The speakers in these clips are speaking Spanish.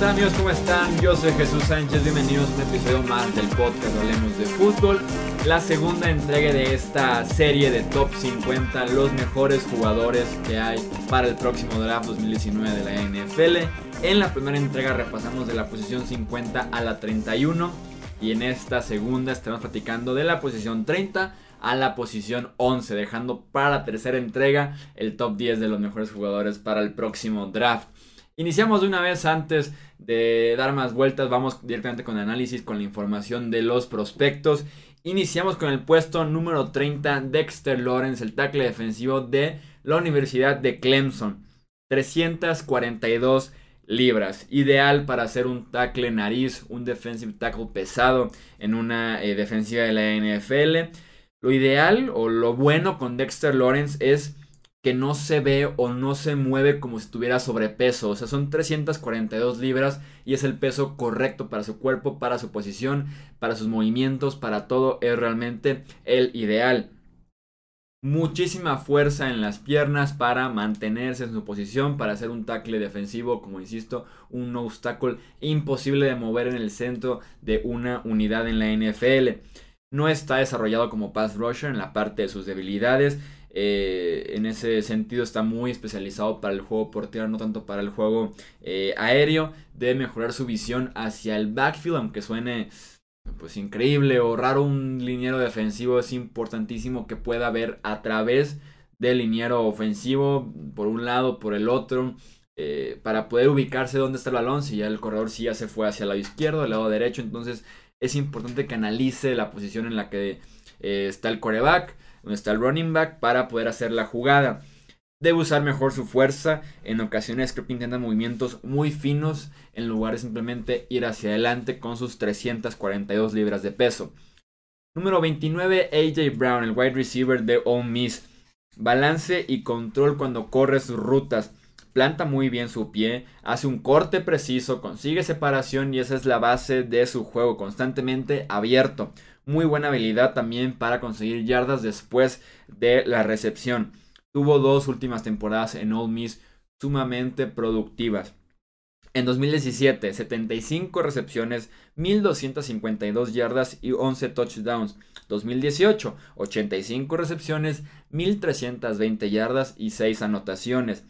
tal amigos? ¿Cómo están? Yo soy Jesús Sánchez, bienvenidos a un episodio más del podcast Hablemos de Fútbol, la segunda entrega de esta serie de Top 50, los mejores jugadores que hay para el próximo draft 2019 de la NFL. En la primera entrega repasamos de la posición 50 a la 31 y en esta segunda estamos platicando de la posición 30 a la posición 11, dejando para la tercera entrega el top 10 de los mejores jugadores para el próximo draft. Iniciamos de una vez antes de dar más vueltas, vamos directamente con el análisis, con la información de los prospectos. Iniciamos con el puesto número 30, Dexter Lawrence, el tackle defensivo de la Universidad de Clemson. 342 libras, ideal para hacer un tackle nariz, un defensive tackle pesado en una eh, defensiva de la NFL. Lo ideal o lo bueno con Dexter Lawrence es que no se ve o no se mueve como si estuviera sobrepeso. O sea, son 342 libras y es el peso correcto para su cuerpo, para su posición, para sus movimientos, para todo. Es realmente el ideal. Muchísima fuerza en las piernas para mantenerse en su posición, para hacer un tackle defensivo, como insisto, un obstáculo imposible de mover en el centro de una unidad en la NFL. No está desarrollado como pass rusher en la parte de sus debilidades eh, en ese sentido está muy especializado para el juego por tierra, no tanto para el juego eh, aéreo. Debe mejorar su visión hacia el backfield, aunque suene pues increíble o raro un liniero defensivo. Es importantísimo que pueda ver a través del liniero ofensivo, por un lado, por el otro. Eh, para poder ubicarse dónde está el balón, si ya el corredor sí ya se fue hacia el lado izquierdo, el lado derecho, entonces es importante que analice la posición en la que está el coreback, donde está el running back para poder hacer la jugada. Debe usar mejor su fuerza. En ocasiones creo que intenta movimientos muy finos en lugar de simplemente ir hacia adelante con sus 342 libras de peso. Número 29, AJ Brown, el wide receiver de Ole Miss. Balance y control cuando corre sus rutas. Planta muy bien su pie, hace un corte preciso, consigue separación y esa es la base de su juego, constantemente abierto. Muy buena habilidad también para conseguir yardas después de la recepción. Tuvo dos últimas temporadas en Ole Miss sumamente productivas. En 2017, 75 recepciones, 1252 yardas y 11 touchdowns. 2018, 85 recepciones, 1320 yardas y 6 anotaciones.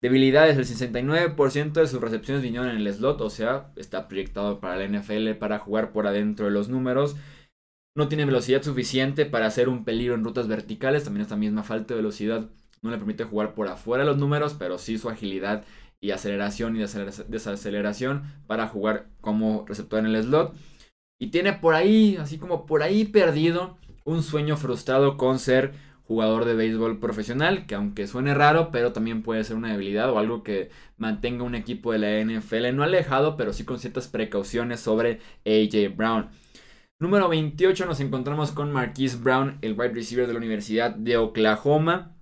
Debilidades, el 69% de sus recepciones vinieron en el slot, o sea, está proyectado para la NFL para jugar por adentro de los números. No tiene velocidad suficiente para hacer un peligro en rutas verticales. También esta misma falta de velocidad no le permite jugar por afuera los números, pero sí su agilidad y aceleración y desaceleración para jugar como receptor en el slot. Y tiene por ahí, así como por ahí perdido, un sueño frustrado con ser jugador de béisbol profesional, que aunque suene raro, pero también puede ser una debilidad o algo que mantenga un equipo de la NFL no alejado, pero sí con ciertas precauciones sobre AJ Brown. Número 28 nos encontramos con Marquise Brown, el wide receiver de la Universidad de Oklahoma.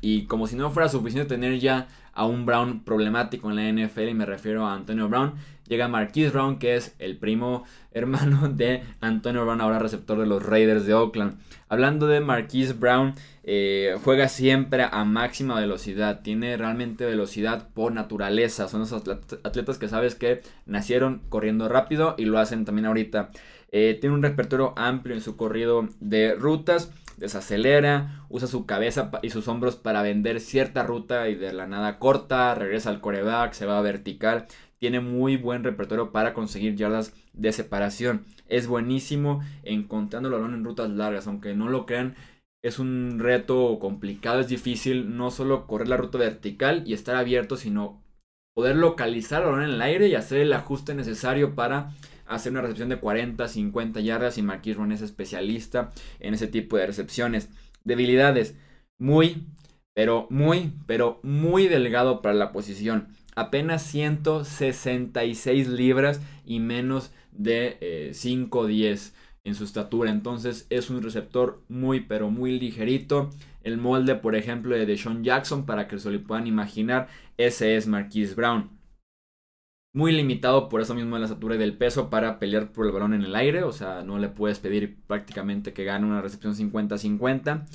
Y, como si no fuera suficiente tener ya a un Brown problemático en la NFL, y me refiero a Antonio Brown, llega Marquise Brown, que es el primo hermano de Antonio Brown, ahora receptor de los Raiders de Oakland. Hablando de Marquise Brown, eh, juega siempre a máxima velocidad, tiene realmente velocidad por naturaleza. Son esos atletas que sabes que nacieron corriendo rápido y lo hacen también ahorita. Eh, tiene un repertorio amplio en su corrido de rutas. Desacelera, usa su cabeza y sus hombros para vender cierta ruta y de la nada corta, regresa al coreback, se va a vertical. Tiene muy buen repertorio para conseguir yardas de separación. Es buenísimo encontrando el balón en rutas largas, aunque no lo crean. Es un reto complicado, es difícil no solo correr la ruta vertical y estar abierto, sino poder localizar el balón en el aire y hacer el ajuste necesario para hacer una recepción de 40, 50 yardas y Marquis Ron es especialista en ese tipo de recepciones. Debilidades, muy, pero muy, pero muy delgado para la posición. Apenas 166 libras y menos de eh, 5 10 en su estatura. Entonces es un receptor muy, pero muy ligerito. El molde, por ejemplo, de Deshaun Jackson, para que se lo puedan imaginar, ese es Marquise Brown muy limitado por eso mismo de la estatura y del peso para pelear por el balón en el aire. O sea, no le puedes pedir prácticamente que gane una recepción 50-50.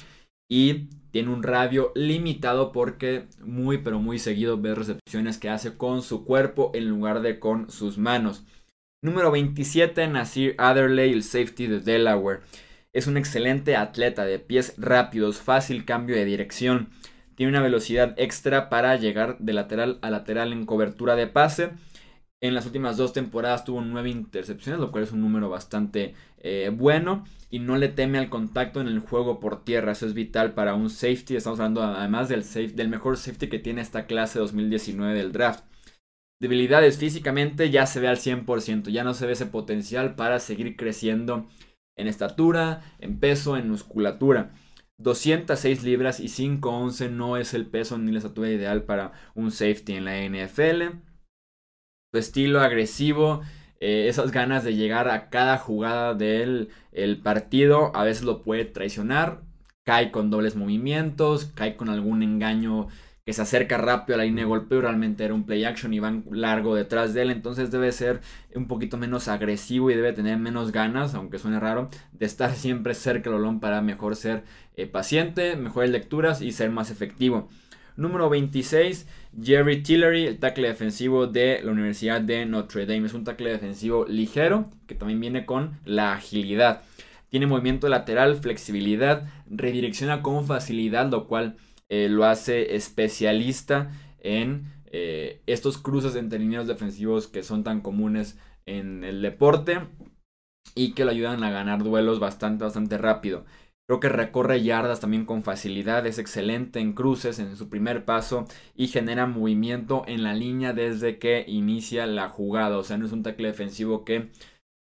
y tiene un radio limitado porque muy pero muy seguido ve recepciones que hace con su cuerpo en lugar de con sus manos. Número 27, Nasir Adderley, el safety de Delaware. Es un excelente atleta de pies rápidos, fácil cambio de dirección. Tiene una velocidad extra para llegar de lateral a lateral en cobertura de pase. En las últimas dos temporadas tuvo nueve intercepciones, lo cual es un número bastante eh, bueno. Y no le teme al contacto en el juego por tierra. Eso es vital para un safety. Estamos hablando además del, del mejor safety que tiene esta clase 2019 del draft debilidades físicamente ya se ve al 100%, ya no se ve ese potencial para seguir creciendo en estatura, en peso, en musculatura. 206 libras y 511 no es el peso ni la estatura ideal para un safety en la NFL. Su estilo agresivo, eh, esas ganas de llegar a cada jugada del el partido, a veces lo puede traicionar. Cae con dobles movimientos, cae con algún engaño que se acerca rápido a la línea de golpeo, realmente era un play action y van largo detrás de él, entonces debe ser un poquito menos agresivo y debe tener menos ganas, aunque suene raro, de estar siempre cerca del balón para mejor ser eh, paciente, mejores lecturas y ser más efectivo. Número 26, Jerry Tillery, el tackle defensivo de la Universidad de Notre Dame. Es un tackle defensivo ligero que también viene con la agilidad. Tiene movimiento lateral, flexibilidad, redirecciona con facilidad, lo cual eh, lo hace especialista en eh, estos cruces entre lineos defensivos que son tan comunes en el deporte y que lo ayudan a ganar duelos bastante, bastante rápido. Creo que recorre yardas también con facilidad, es excelente en cruces en su primer paso y genera movimiento en la línea desde que inicia la jugada. O sea, no es un tackle defensivo que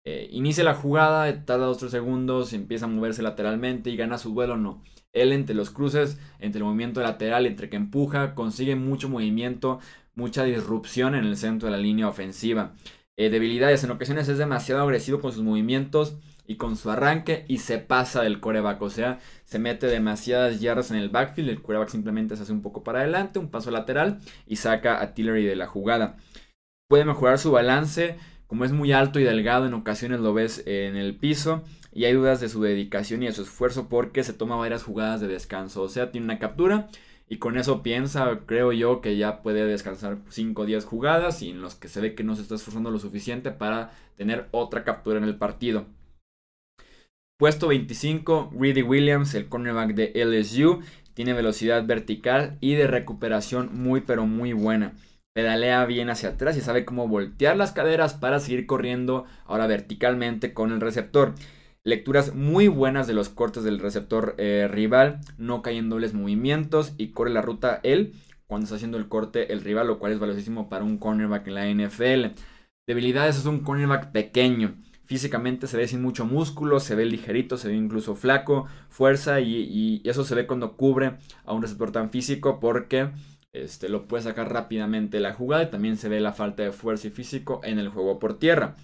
eh, inicia la jugada, tarda 2 segundos, empieza a moverse lateralmente y gana su duelo, no. Él entre los cruces, entre el movimiento lateral, entre que empuja, consigue mucho movimiento, mucha disrupción en el centro de la línea ofensiva. Eh, debilidades, en ocasiones es demasiado agresivo con sus movimientos y con su arranque y se pasa del coreback, o sea, se mete demasiadas yardas en el backfield, el coreback simplemente se hace un poco para adelante, un paso lateral y saca a Tillery de la jugada. Puede mejorar su balance, como es muy alto y delgado, en ocasiones lo ves en el piso y hay dudas de su dedicación y de su esfuerzo porque se toma varias jugadas de descanso. O sea, tiene una captura y con eso piensa, creo yo, que ya puede descansar 5 o 10 jugadas y en los que se ve que no se está esforzando lo suficiente para tener otra captura en el partido. Puesto 25, Reedy Williams, el cornerback de LSU, tiene velocidad vertical y de recuperación muy pero muy buena. Pedalea bien hacia atrás y sabe cómo voltear las caderas para seguir corriendo ahora verticalmente con el receptor. Lecturas muy buenas de los cortes del receptor eh, rival, no cae en dobles movimientos y corre la ruta él cuando está haciendo el corte el rival, lo cual es valiosísimo para un cornerback en la NFL. Debilidades es un cornerback pequeño. Físicamente se ve sin mucho músculo, se ve ligerito, se ve incluso flaco, fuerza y, eso se ve cuando cubre a un receptor tan físico porque este, lo puede sacar rápidamente la jugada y también se ve la falta de fuerza y físico en el juego por tierra.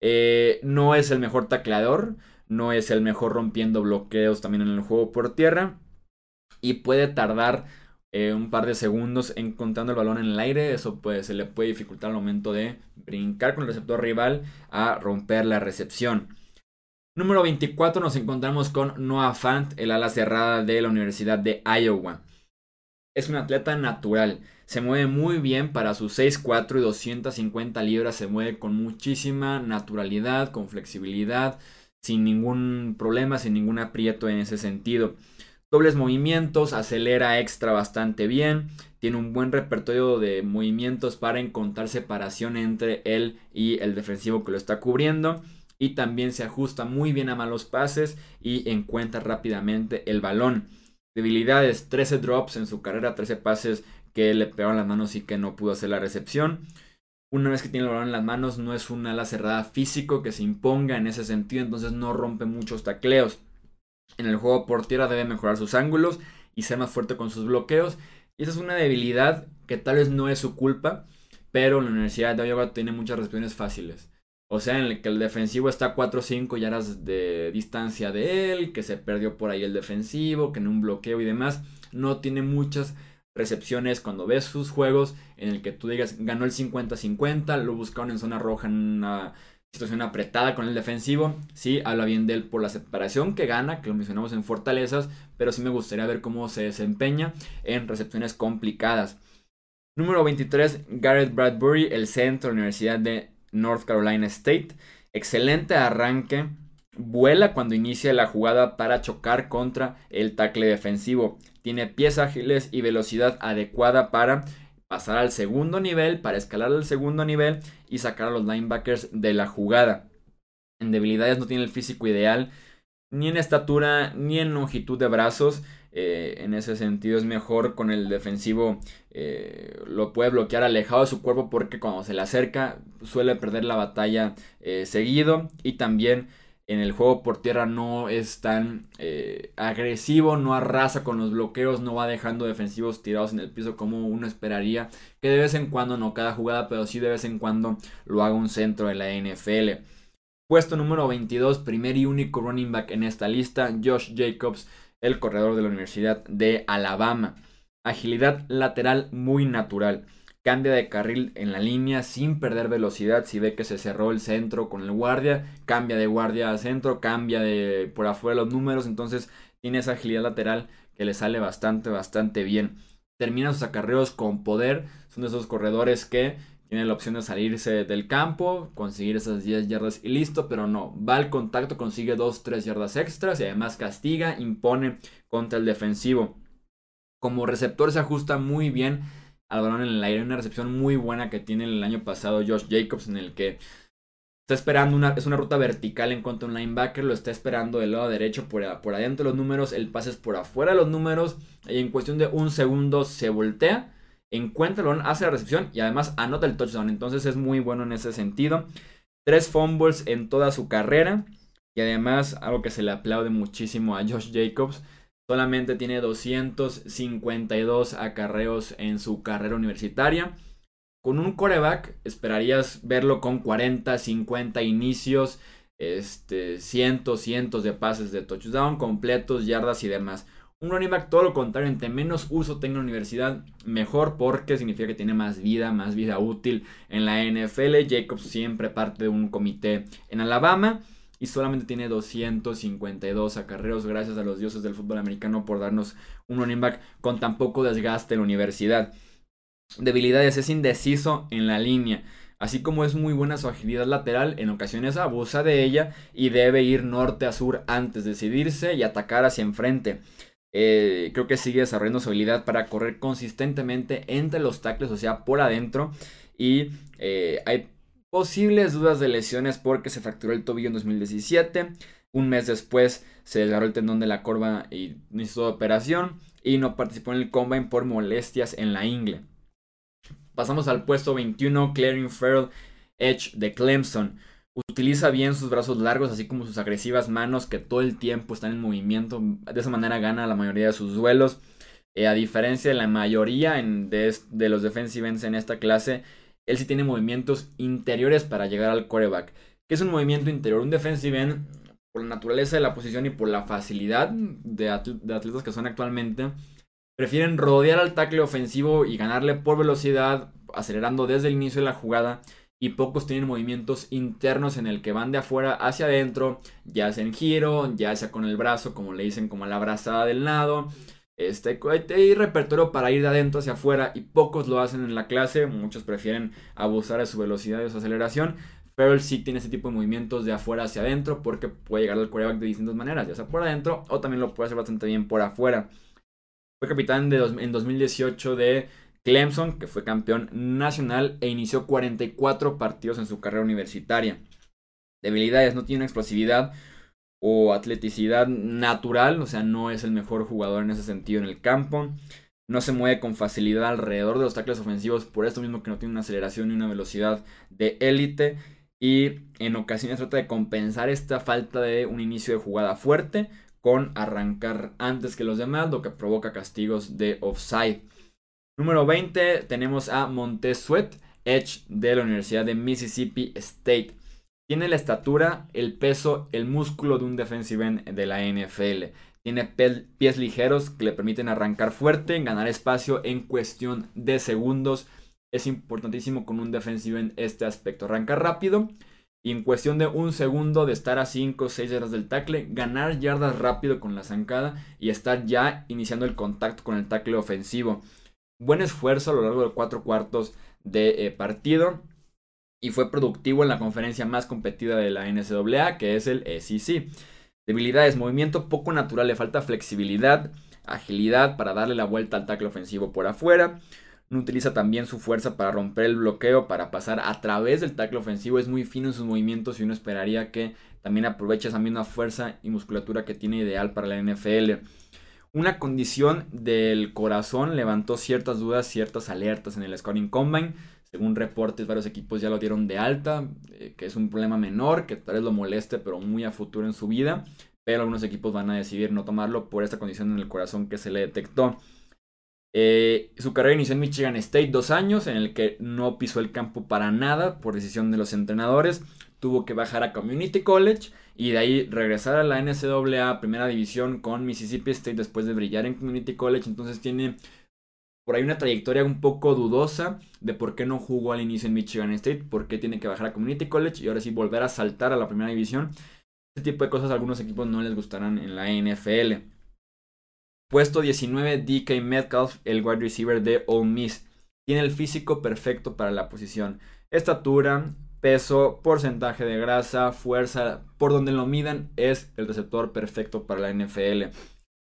Eh, no es el mejor tacleador, no es el mejor rompiendo bloqueos también en el juego por tierra. Y puede tardar eh, un par de segundos encontrando el balón en el aire. Eso pues, se le puede dificultar al momento de brincar con el receptor rival a romper la recepción. Número 24 nos encontramos con Noah Fant, el ala cerrada de la Universidad de Iowa. Es un atleta natural se mueve muy bien para sus 6'4 y 250 libras. Se mueve con muchísima naturalidad, con flexibilidad, sin ningún problema, sin ningún aprieto en ese sentido. Dobles movimientos, acelera extra bastante bien. Tiene un buen repertorio de movimientos para encontrar separación entre él y el defensivo que lo está cubriendo. Y también se ajusta muy bien a malos pases y encuentra rápidamente el balón. Debilidades, 13 drops en su carrera, 13 pases que le pegaron las manos y que no pudo hacer la recepción. Una vez que tiene el balón en las manos, no es un ala cerrada físico que se imponga en ese sentido, entonces no rompe muchos tacleos. En el juego por tierra debe mejorar sus ángulos y ser más fuerte con sus bloqueos. Y esa es una debilidad que tal vez no es su culpa, pero la Universidad de Iowa tiene muchas recepciones fáciles. O sea, en el que el defensivo está 4 o 5 yardas de distancia de él, que se perdió por ahí el defensivo, que en un bloqueo y demás, no tiene muchas recepciones, cuando ves sus juegos en el que tú digas ganó el 50-50, lo buscaron en zona roja en una situación apretada con el defensivo. Sí, habla bien de él por la separación que gana, que lo mencionamos en fortalezas, pero sí me gustaría ver cómo se desempeña en recepciones complicadas. Número 23, Garrett Bradbury, el centro de la Universidad de North Carolina State. Excelente arranque. Vuela cuando inicia la jugada para chocar contra el tackle defensivo. Tiene pies ágiles y velocidad adecuada para pasar al segundo nivel, para escalar al segundo nivel y sacar a los linebackers de la jugada. En debilidades no tiene el físico ideal, ni en estatura, ni en longitud de brazos. Eh, en ese sentido es mejor con el defensivo. Eh, lo puede bloquear alejado de su cuerpo porque cuando se le acerca suele perder la batalla eh, seguido. Y también en el juego por tierra no es tan eh, agresivo, no arrasa con los bloqueos, no va dejando defensivos tirados en el piso como uno esperaría. Que de vez en cuando, no cada jugada, pero sí de vez en cuando lo haga un centro de la NFL. Puesto número 22, primer y único running back en esta lista, Josh Jacobs, el corredor de la Universidad de Alabama. Agilidad lateral muy natural cambia de carril en la línea sin perder velocidad. Si ve que se cerró el centro con el guardia, cambia de guardia a centro, cambia de por afuera los números. Entonces tiene esa agilidad lateral que le sale bastante, bastante bien. Termina sus acarreos con poder. Son de esos corredores que tienen la opción de salirse del campo, conseguir esas 10 yardas y listo, pero no. Va al contacto, consigue 2-3 yardas extras y además castiga, impone contra el defensivo. Como receptor se ajusta muy bien al balón en el aire. Una recepción muy buena que tiene el año pasado Josh Jacobs en el que está esperando una, es una ruta vertical en cuanto a un linebacker, lo está esperando del lado derecho por, por adentro de los números, el pase es por afuera de los números y en cuestión de un segundo se voltea, encuentra el balón, hace la recepción y además anota el touchdown. Entonces es muy bueno en ese sentido. Tres fumbles en toda su carrera y además algo que se le aplaude muchísimo a Josh Jacobs Solamente tiene 252 acarreos en su carrera universitaria. Con un coreback esperarías verlo con 40, 50 inicios, este, cientos, cientos de pases de touchdown completos, yardas y demás. Un running back todo lo contrario, entre menos uso tenga la universidad, mejor porque significa que tiene más vida, más vida útil en la NFL. Jacobs siempre parte de un comité en Alabama y solamente tiene 252 acarreos. Gracias a los dioses del fútbol americano por darnos un running back con tan poco desgaste en la universidad. Debilidades, es indeciso en la línea. Así como es muy buena su agilidad lateral, en ocasiones abusa de ella y debe ir norte a sur antes de decidirse y atacar hacia enfrente. Eh, creo que sigue desarrollando su habilidad para correr consistentemente entre los tackles, o sea, por adentro. Y eh, hay Posibles dudas de lesiones porque se fracturó el tobillo en 2017. Un mes después se desgarró el tendón de la corva y hizo operación. Y no participó en el combine por molestias en la ingle. Pasamos al puesto 21, Clarin Farrell, Edge de Clemson. Utiliza bien sus brazos largos, así como sus agresivas manos que todo el tiempo están en movimiento. De esa manera gana la mayoría de sus duelos. Eh, a diferencia de la mayoría de, de, los defensive ends en esta clase, él sí tiene movimientos interiores para llegar al coreback. ¿Qué es un movimiento interior? Un defensive end, por la naturaleza de la posición y por la facilidad de, atletas que son actualmente, prefieren rodear al tackle ofensivo y ganarle por velocidad, acelerando desde el inicio de la jugada. Y pocos tienen movimientos internos en el que van de afuera hacia adentro, ya sea en giro, ya sea con el brazo, como le dicen, como la abrazada del nado este, hay repertorio para ir de adentro hacia afuera y pocos lo hacen en la clase. Muchos prefieren abusar de su velocidad y de su aceleración. Pero él sí tiene ese tipo de movimientos de afuera hacia adentro porque puede llegar al quarterback de distintas maneras, ya sea por adentro o también lo puede hacer bastante bien por afuera. Fue capitán de en 2018 de Clemson, que fue campeón nacional e inició 44 partidos en su carrera universitaria. Debilidades, no tiene explosividad, o atleticidad natural, o sea, no es el mejor jugador en ese sentido en el campo. No se mueve con facilidad alrededor de los tackles ofensivos, por esto mismo que no tiene una aceleración y una velocidad de élite. Y en ocasiones trata de compensar esta falta de un inicio de jugada fuerte con arrancar antes que los demás, lo que provoca castigos de offside. Número 20 tenemos a Montez Sweat, Edge de la Universidad de Mississippi State. Tiene la estatura, el peso, el músculo de un defensive end de la NFL. Tiene pies ligeros que le permiten arrancar fuerte, ganar espacio en cuestión de segundos. Es importantísimo con un defensive end este aspecto. Arranca rápido y en cuestión de un segundo de estar a 5 o 6 yardas del tackle, ganar yardas rápido con la zancada y estar ya iniciando el contacto con el tackle ofensivo. Buen esfuerzo a lo largo de cuatro cuartos de eh, partido y fue productivo en la conferencia más competida de la NCAA, que es el SEC. Debilidades, movimiento poco natural, le falta flexibilidad, agilidad para darle la vuelta al tackle ofensivo por afuera. No utiliza también su fuerza para romper el bloqueo, para pasar a través del tackle ofensivo. Es muy fino en sus movimientos y uno esperaría que también aproveche esa misma fuerza y musculatura que tiene ideal para la NFL. Una condición del corazón levantó ciertas dudas, ciertas alertas en el Scouting Combine. Según reportes, varios equipos ya lo dieron de alta, eh, que es un problema menor, que tal vez lo moleste, pero muy a futuro en su vida. Pero algunos equipos van a decidir no tomarlo por esta condición en el corazón que se le detectó. Eh, su carrera inició en Michigan State dos años, en el que no pisó el campo para nada por decisión de los entrenadores. Tuvo que bajar a Community College y de ahí regresar a la NCAA Primera División con Mississippi State después de brillar en Community College. Entonces tiene por ahí una trayectoria un poco dudosa de por qué no jugó al inicio en Michigan State, por qué tiene que bajar a Community College y ahora sí volver a saltar a la Primera División. Este tipo de cosas a algunos equipos no les gustarán en la NFL. Puesto 19, DK Metcalf, el wide receiver de Ole Miss. Tiene el físico perfecto para la posición. Estatura, peso, porcentaje de grasa, fuerza, por donde lo midan, es el receptor perfecto para la NFL.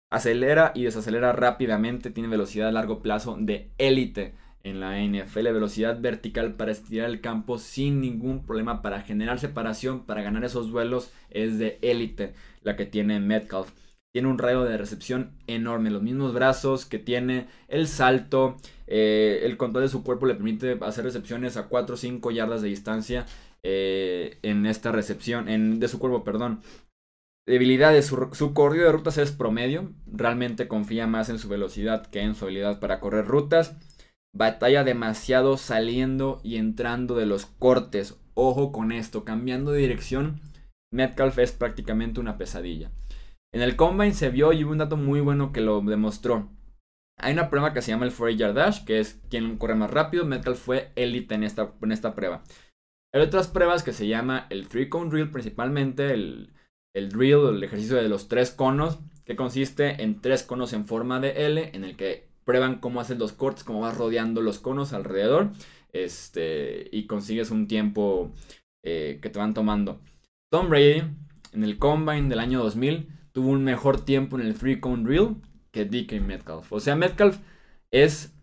Acelera y desacelera rápidamente, tiene velocidad a largo plazo de élite en la NFL, velocidad vertical para estirar el campo sin ningún problema, para generar separación, para ganar esos duelos, es de élite la que tiene Metcalf tiene un radio de recepción enorme, los mismos brazos que tiene, el salto, eh, el control de su cuerpo le permite hacer recepciones a 4 o 5 yardas de distancia eh, en esta recepción, en, de su cuerpo, perdón. Debilidades, su, su corrido de rutas es promedio, realmente confía más en su velocidad que en su habilidad para correr rutas. Batalla demasiado saliendo y entrando de los cortes. Ojo con esto, cambiando de dirección, Metcalf es prácticamente una pesadilla. En el Combine se vio y hubo un dato muy bueno que lo demostró. Hay una prueba que se llama el 4 Yard Dash, que es quien corre más rápido. Metcalf fue élite en esta, en esta prueba. Hay otras pruebas que se llama el 3 Cone Drill, principalmente el, el drill, el ejercicio de los tres conos, que consiste en tres conos en forma de L, en el que prueban cómo hacen los cortes, cómo vas rodeando los conos alrededor, este, y consigues un tiempo eh, que te van tomando. Tom Brady, en el Combine del año 2000, tuvo un mejor tiempo en el free cone drill que DK Metcalf. O sea, Metcalf es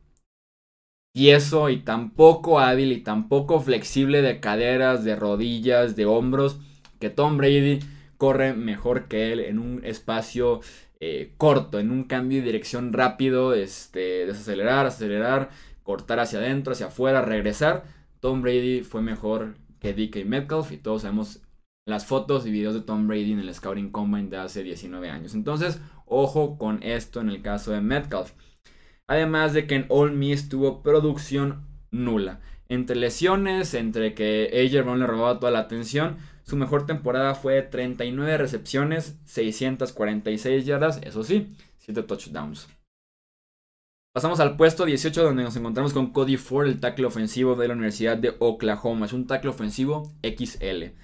tieso y tan poco hábil y tan poco flexible de caderas, de rodillas, de hombros, que Tom Brady corre mejor que él en un espacio eh, corto, en un cambio de dirección rápido, este, desacelerar, acelerar, cortar hacia adentro, hacia afuera, regresar. Tom Brady fue mejor que DK Metcalf y todos sabemos las fotos y videos de Tom Brady en el Scouting Combine de hace 19 años. Entonces, ojo con esto en el caso de Metcalf. Además de que en All Miss tuvo producción nula. Entre lesiones, entre que AJ Brown le robaba toda la atención, su mejor temporada fue 39 recepciones, 646 yardas, eso sí, 7 touchdowns. Pasamos al puesto 18 donde nos encontramos con Cody Ford, el tackle ofensivo de la Universidad de Oklahoma. Es un tackle ofensivo XL.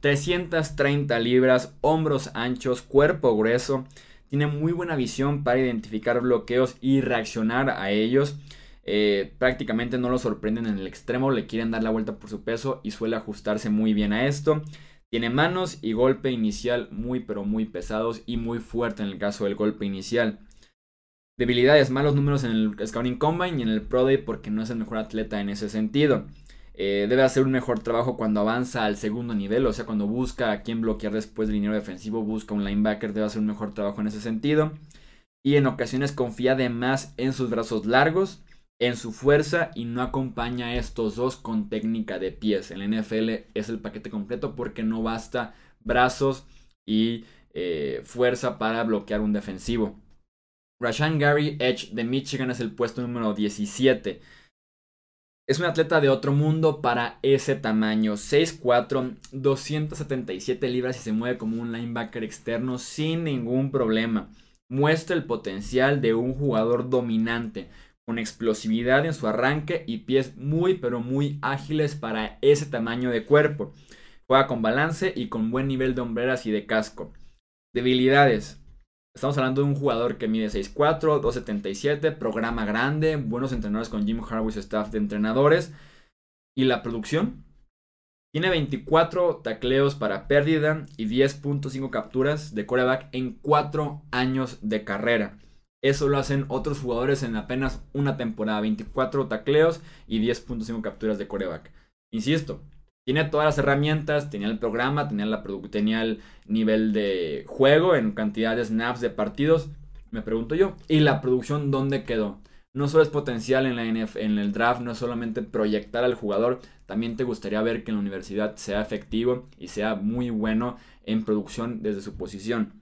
330 libras, hombros anchos, cuerpo grueso. Tiene muy buena visión para identificar bloqueos y reaccionar a ellos. Eh, prácticamente no lo sorprenden en el extremo, le quieren dar la vuelta por su peso y suele ajustarse muy bien a esto. Tiene manos y golpe inicial muy pero muy pesados y muy fuerte en el caso del golpe inicial. Debilidades, malos números en el Scouting Combine y en el Pro Day porque no es el mejor atleta en ese sentido. Eh, debe hacer un mejor trabajo cuando avanza al segundo nivel, o sea, cuando busca a quién bloquear después del dinero defensivo, busca un linebacker, debe hacer un mejor trabajo en ese sentido. Y en ocasiones confía de más en sus brazos largos, en su fuerza y no acompaña a estos dos con técnica de pies. En la NFL es el paquete completo porque no basta brazos y eh, fuerza para bloquear un defensivo. Rashan Gary Edge de Michigan es el puesto número 17. Es un atleta de otro mundo para ese tamaño. 6'4, 277 libras y se mueve como un linebacker externo sin ningún problema. Muestra el potencial de un jugador dominante, con explosividad en su arranque y pies muy pero muy ágiles para ese tamaño de cuerpo. Juega con balance y con buen nivel de hombreras y de casco. Debilidades. Estamos hablando de un jugador que mide 6'4, 2'77, programa grande, buenos entrenadores con Jim Harbaugh staff de entrenadores. Y la producción. Tiene 24 tacleos para pérdida y 10.5 capturas de coreback en 4 años de carrera. Eso lo hacen otros jugadores en apenas una temporada. 24 tacleos y 10.5 capturas de coreback. Insisto, tiene todas las herramientas, tenía el programa, tenía, la tenía el nivel de juego en cantidad de snaps de partidos, me pregunto yo. ¿Y la producción dónde quedó? No solo es potencial en, la en el draft, no es solamente proyectar al jugador, también te gustaría ver que en la universidad sea efectivo y sea muy bueno en producción desde su posición.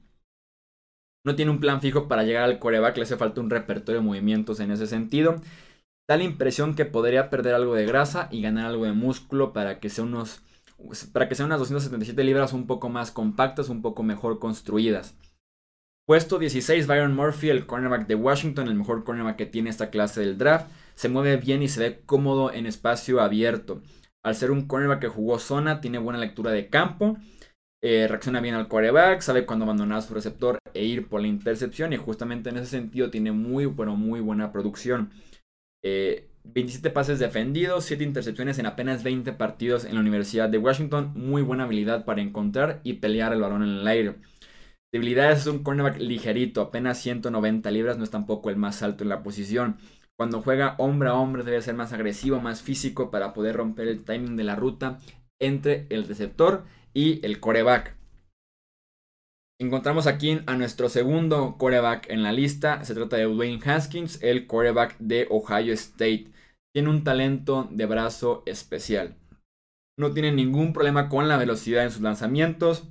No tiene un plan fijo para llegar al coreback, le hace falta un repertorio de movimientos en ese sentido. Da la impresión que podría perder algo de grasa y ganar algo de músculo para que sea unos para que sean unas 277 libras un poco más compactas, un poco mejor construidas. Puesto 16, Byron Murphy, el cornerback de Washington, el mejor cornerback que tiene esta clase del draft. Se mueve bien y se ve cómodo en espacio abierto. Al ser un cornerback que jugó zona, tiene buena lectura de campo. Eh, reacciona bien al quarterback, sabe cuándo abandonar su receptor e ir por la intercepción. Y justamente en ese sentido tiene muy, pero muy buena producción. 27 eh, pases defendidos, 7 intercepciones en apenas 20 partidos en la Universidad de Washington. Muy buena habilidad para encontrar y pelear el balón en el aire. Debilidades es un cornerback ligerito, apenas 190 libras, no es tampoco el más alto en la posición. Cuando juega hombre a hombre debe ser más agresivo, más físico para poder romper el timing de la ruta entre el receptor y el coreback. Encontramos aquí a nuestro segundo coreback en la lista. Se trata de Wayne Haskins, el coreback de Ohio State. Tiene un talento de brazo especial. No tiene ningún problema con la velocidad en sus lanzamientos.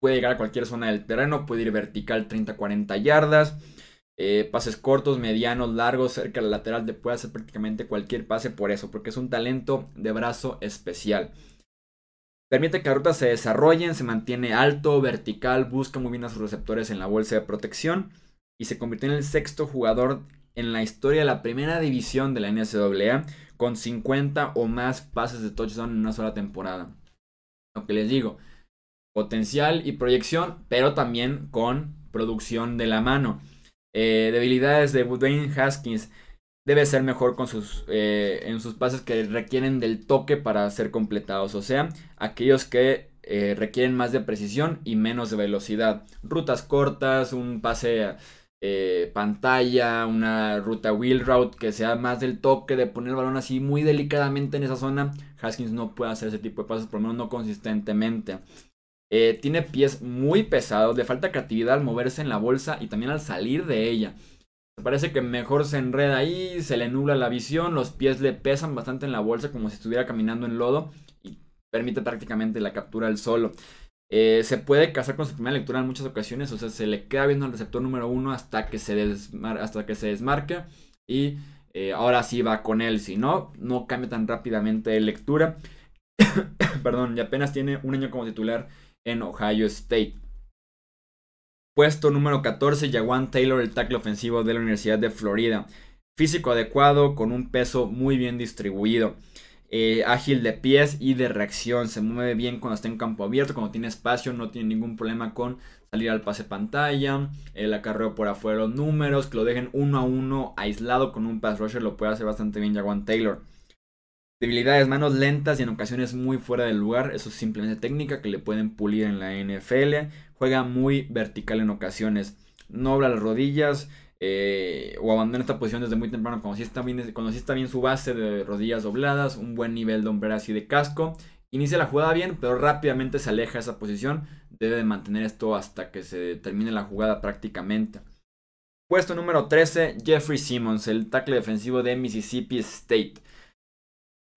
Puede llegar a cualquier zona del terreno, puede ir vertical 30-40 yardas. Eh, pases cortos, medianos, largos, cerca del lateral, te puede hacer prácticamente cualquier pase por eso, porque es un talento de brazo especial. Permite que las rutas se desarrollen, se mantiene alto, vertical, busca muy bien a sus receptores en la bolsa de protección y se convirtió en el sexto jugador en la historia de la primera división de la NCAA con 50 o más pases de touchdown en una sola temporada. Lo que les digo, potencial y proyección, pero también con producción de la mano. Eh, debilidades de Dwayne Haskins debe ser mejor con sus, eh, en sus pases que requieren del toque para ser completados. O sea, aquellos que eh, requieren más de precisión y menos de velocidad. Rutas cortas, un pase eh, pantalla, una ruta wheel route que sea más del toque de poner el balón así muy delicadamente en esa zona. Haskins no puede hacer ese tipo de pases, por lo menos no consistentemente. tiene pies muy pesados, le falta creatividad al moverse en la bolsa y también al salir de ella. Parece que mejor se enreda ahí, se le nubla la visión, los pies le pesan bastante en la bolsa como si estuviera caminando en lodo y permite prácticamente la captura del solo. Eh, se puede casar con su primera lectura en muchas ocasiones, o sea, se le queda viendo al receptor número uno hasta que se, hasta que se desmarque y eh, ahora sí va con él, si no, no cambia tan rápidamente de lectura. Perdón, y apenas tiene un año como titular en Ohio State. Puesto número 14, Jawan Taylor, el tackle ofensivo de la Universidad de Florida. Físico adecuado, con un peso muy bien distribuido. Eh, ágil de pies y de reacción. Se mueve bien cuando está en campo abierto, cuando tiene espacio, no tiene ningún problema con salir al pase pantalla. El acarreo por afuera los números, que lo dejen uno a uno aislado con un pass rusher, lo puede hacer bastante bien Jawan Taylor. Debilidades, manos lentas y en ocasiones muy fuera del lugar. Eso es simplemente técnica que le pueden pulir en la NFL. Juega muy vertical en ocasiones. No habla las rodillas eh, o abandona esta posición desde muy temprano. Cuando sí, está bien, está bien su base de rodillas dobladas, un buen nivel de hombreras y de casco. Inicia la jugada bien, pero rápidamente se aleja de esa posición. Debe de mantener esto hasta que se termine la jugada prácticamente. Puesto número 13, Jeffrey Simmons, el tackle defensivo de Mississippi State.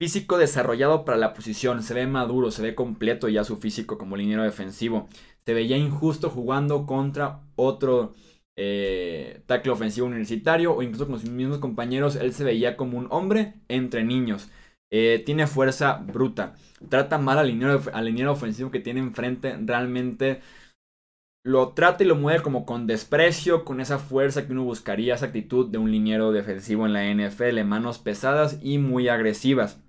Físico desarrollado para la posición, se ve maduro, se ve completo ya su físico como liniero defensivo. Se veía injusto jugando contra otro eh, tackle ofensivo universitario o incluso con sus mismos compañeros. Él se veía como un hombre entre niños. Eh, tiene fuerza bruta. Trata mal al liniero, al liniero ofensivo que tiene enfrente. Realmente lo trata y lo mueve como con desprecio, con esa fuerza que uno buscaría, esa actitud de un liniero defensivo en la NFL. Manos pesadas y muy agresivas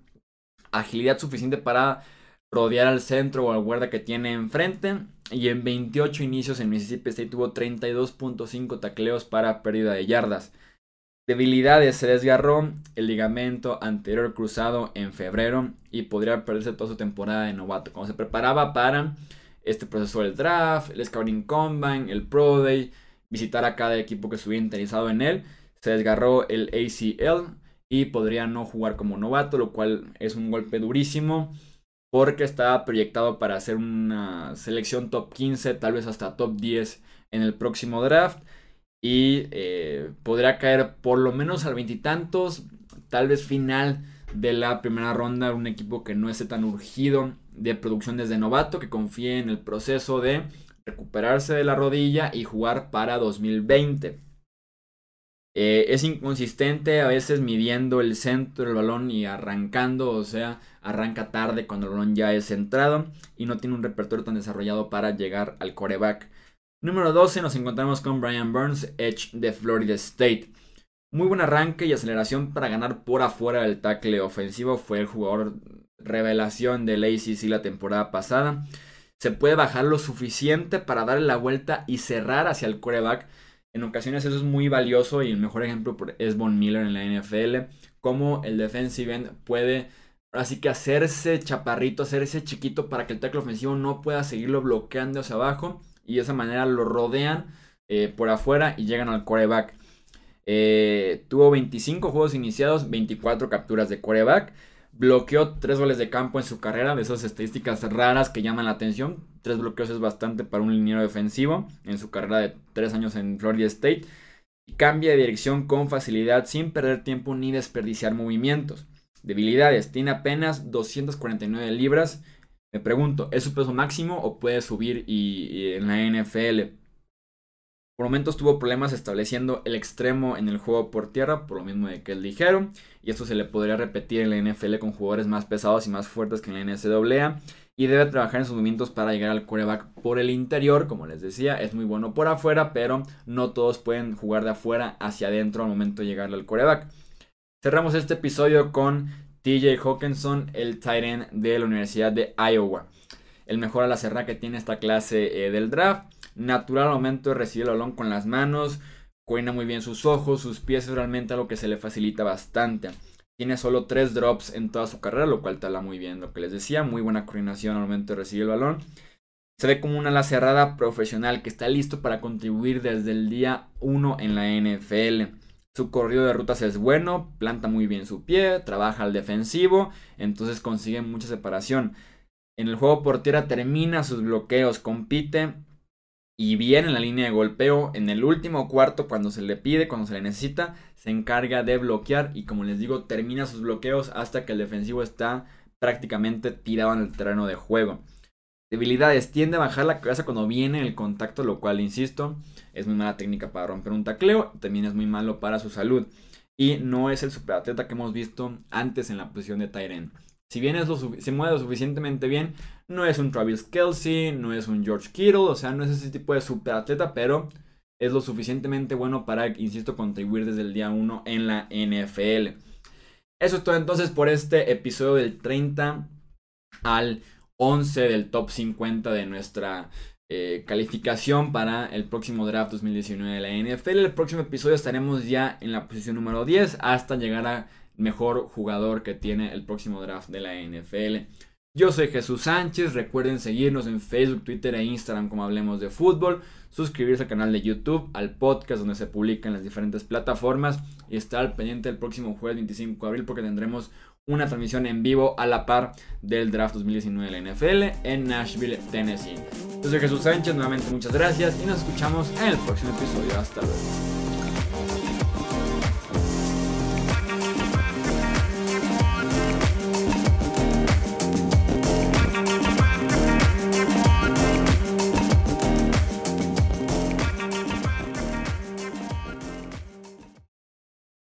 agilidad suficiente para rodear al centro o al guarda que tiene enfrente. Y en 28 inicios en Mississippi State tuvo 32.5 tacleos para pérdida de yardas. Debilidades, se desgarró el ligamento anterior cruzado en febrero y podría perderse toda su temporada de novato. Cuando se preparaba para este proceso del draft, el Scouting Combine, el Pro Day, visitar a cada equipo que estuviera interesado en él, se desgarró el ACL y podría no jugar como novato, lo cual es un golpe durísimo porque estaba proyectado para hacer una selección top 15, tal vez hasta top 10 en el próximo draft. Y eh, podría caer por lo menos al veintitantos, tal vez final de la primera ronda, un equipo que no esté tan urgido de producción desde novato, que confíe en el proceso de recuperarse de la rodilla y jugar para 2020. Eh, es inconsistente a veces midiendo el centro del balón y arrancando, o sea, arranca tarde cuando el balón ya es centrado y no tiene un repertorio tan desarrollado para llegar al coreback. Número 12 nos encontramos con Brian Burns, Edge de Florida State. Muy buen arranque y aceleración para ganar por afuera del tackle ofensivo. Fue el jugador revelación del ACC la temporada pasada. Se puede bajar lo suficiente para darle la vuelta y cerrar hacia el coreback en ocasiones eso es muy valioso y el mejor ejemplo es Von Miller en la NFL. Como el defensive end puede así que hacerse chaparrito, hacerse chiquito para que el tackle ofensivo no pueda seguirlo bloqueando hacia abajo. Y de esa manera lo rodean eh, por afuera y llegan al quarterback. Eh, tuvo 25 juegos iniciados, 24 capturas de quarterback. Bloqueó 3 goles de campo en su carrera, de esas estadísticas raras que llaman la atención. Tres bloqueos es bastante para un liniero defensivo en su carrera de tres años en Florida State. Y cambia de dirección con facilidad sin perder tiempo ni desperdiciar movimientos. Debilidades. Tiene apenas 249 libras. Me pregunto, ¿es su peso máximo o puede subir y, en la NFL? Por momentos tuvo problemas estableciendo el extremo en el juego por tierra, por lo mismo de que es ligero. Y esto se le podría repetir en la NFL con jugadores más pesados y más fuertes que en la NCAA y debe trabajar en sus movimientos para llegar al quarterback por el interior, como les decía, es muy bueno por afuera, pero no todos pueden jugar de afuera hacia adentro al momento de llegar al quarterback. Cerramos este episodio con TJ Hawkinson, el tight end de la Universidad de Iowa. El mejor a la cerrada que tiene esta clase eh, del draft. Natural al momento de recibir el balón con las manos. Coordina muy bien sus ojos, sus pies es realmente algo que se le facilita bastante. Tiene solo 3 drops en toda su carrera, lo cual tala muy bien lo que les decía. Muy buena coordinación al momento de recibir el balón. Se ve como una ala cerrada profesional que está listo para contribuir desde el día 1 en la NFL. Su corrido de rutas es bueno, planta muy bien su pie, trabaja al defensivo, entonces consigue mucha separación. En el juego por tierra termina sus bloqueos, compite y bien en la línea de golpeo. En el último cuarto, cuando se le pide, cuando se le necesita, se encarga de bloquear y como les digo, termina sus bloqueos hasta que el defensivo está prácticamente tirado en el terreno de juego. Debilidades, tiende a bajar la cabeza cuando viene el contacto, lo cual, insisto, es muy mala técnica para romper un tacleo, también es muy malo para su salud. Y no es el superatleta que hemos visto antes en la posición de Tyren. Si bien es lo se mueve lo suficientemente bien, no es un Travis Kelsey, no es un George Kittle, o sea, no es ese tipo de superatleta, pero es lo suficientemente bueno para, insisto, contribuir desde el día 1 en la NFL. Eso es todo entonces por este episodio del 30 al 11 del top 50 de nuestra eh, calificación para el próximo draft 2019 de la NFL. El próximo episodio estaremos ya en la posición número 10 hasta llegar a mejor jugador que tiene el próximo draft de la NFL. Yo soy Jesús Sánchez, recuerden seguirnos en Facebook, Twitter e Instagram como Hablemos de Fútbol, suscribirse al canal de YouTube, al podcast donde se publican las diferentes plataformas y estar pendiente el próximo jueves 25 de abril porque tendremos una transmisión en vivo a la par del draft 2019 de la NFL en Nashville, Tennessee. Yo soy Jesús Sánchez, nuevamente muchas gracias y nos escuchamos en el próximo episodio. Hasta luego.